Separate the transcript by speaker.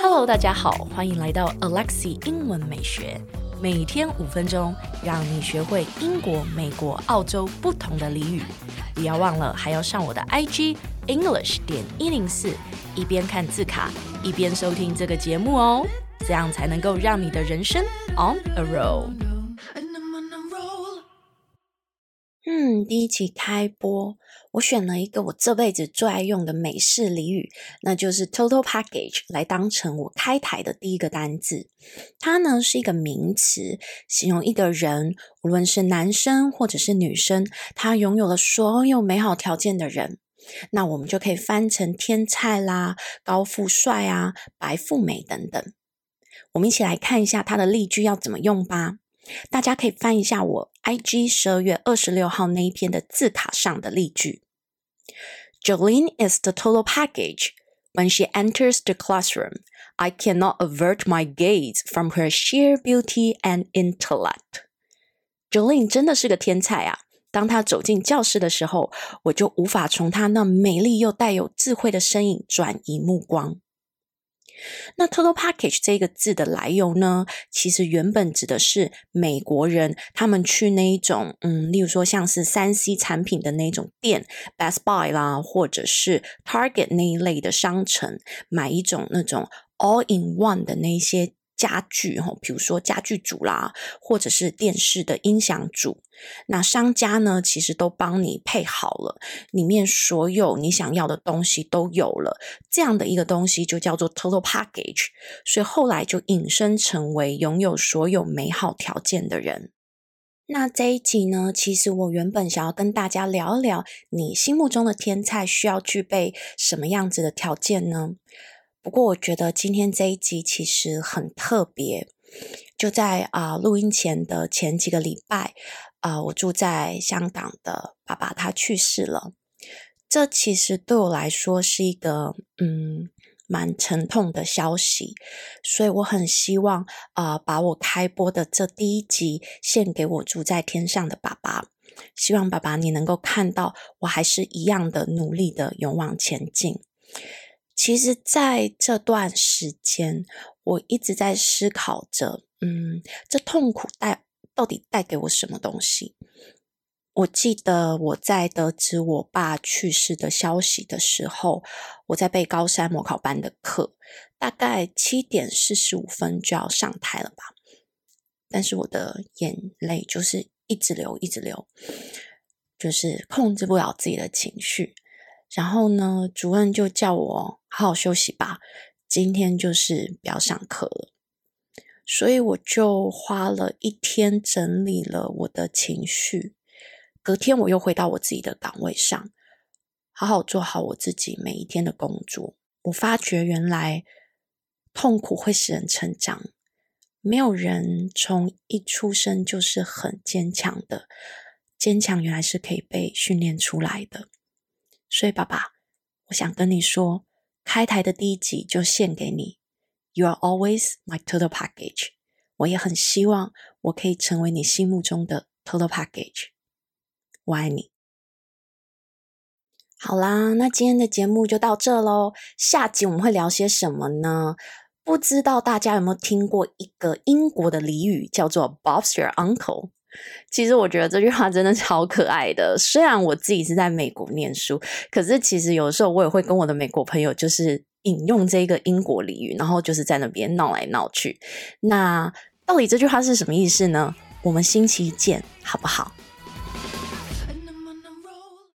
Speaker 1: Hello，大家好，欢迎来到 Alexi 英文美学，每天五分钟，让你学会英国、美国、澳洲不同的俚语。不要忘了，还要上我的 IG English 点一零四，一边看字卡，一边收听这个节目哦，这样才能够让你的人生 on a roll。
Speaker 2: 第一期开播，我选了一个我这辈子最爱用的美式俚语，那就是 total package，来当成我开台的第一个单字。它呢是一个名词，形容一个人，无论是男生或者是女生，他拥有了所有美好条件的人。那我们就可以翻成天菜啦、高富帅啊、白富美等等。我们一起来看一下它的例句要怎么用吧。大家可以翻一下我 IG 十二月二十六号那一篇的字卡上的例句。Jolene is the total package. When she enters the classroom, I cannot avert my gaze from her sheer beauty and intellect. Jolene 真的是个天才啊！当她走进教室的时候，我就无法从她那美丽又带有智慧的身影转移目光。那 total package 这个字的来由呢，其实原本指的是美国人，他们去那一种，嗯，例如说像是三 C 产品的那种店，Best Buy 啦，或者是 Target 那一类的商城，买一种那种 all in one 的那些。家具哈，比如说家具组啦，或者是电视的音响组，那商家呢，其实都帮你配好了，里面所有你想要的东西都有了，这样的一个东西就叫做 total package，所以后来就引申成为拥有所有美好条件的人。那这一集呢，其实我原本想要跟大家聊一聊，你心目中的天菜需要具备什么样子的条件呢？不过，我觉得今天这一集其实很特别。就在啊、录音前的前几个礼拜，啊、我住在香港的爸爸他去世了。这其实对我来说是一个嗯蛮沉痛的消息，所以我很希望啊、把我开播的这第一集献给我住在天上的爸爸。希望爸爸你能够看到，我还是一样的努力的勇往前进。其实，在这段时间，我一直在思考着，嗯，这痛苦带到底带给我什么东西？我记得我在得知我爸去世的消息的时候，我在备高三模考班的课，大概七点四十五分就要上台了吧，但是我的眼泪就是一直流，一直流，就是控制不了自己的情绪。然后呢，主任就叫我好好休息吧，今天就是不要上课了。所以我就花了一天整理了我的情绪，隔天我又回到我自己的岗位上，好好做好我自己每一天的工作。我发觉原来痛苦会使人成长，没有人从一出生就是很坚强的，坚强原来是可以被训练出来的。所以，爸爸，我想跟你说，开台的第一集就献给你。You are always my total package。我也很希望我可以成为你心目中的 total package。我爱你。好啦，那今天的节目就到这喽。下集我们会聊些什么呢？不知道大家有没有听过一个英国的俚语，叫做 Bob's your uncle。其实我觉得这句话真的超可爱的。虽然我自己是在美国念书，可是其实有的时候我也会跟我的美国朋友就是引用这个英国俚语，然后就是在那边闹来闹去。那到底这句话是什么意思呢？我们星期一见，好不好？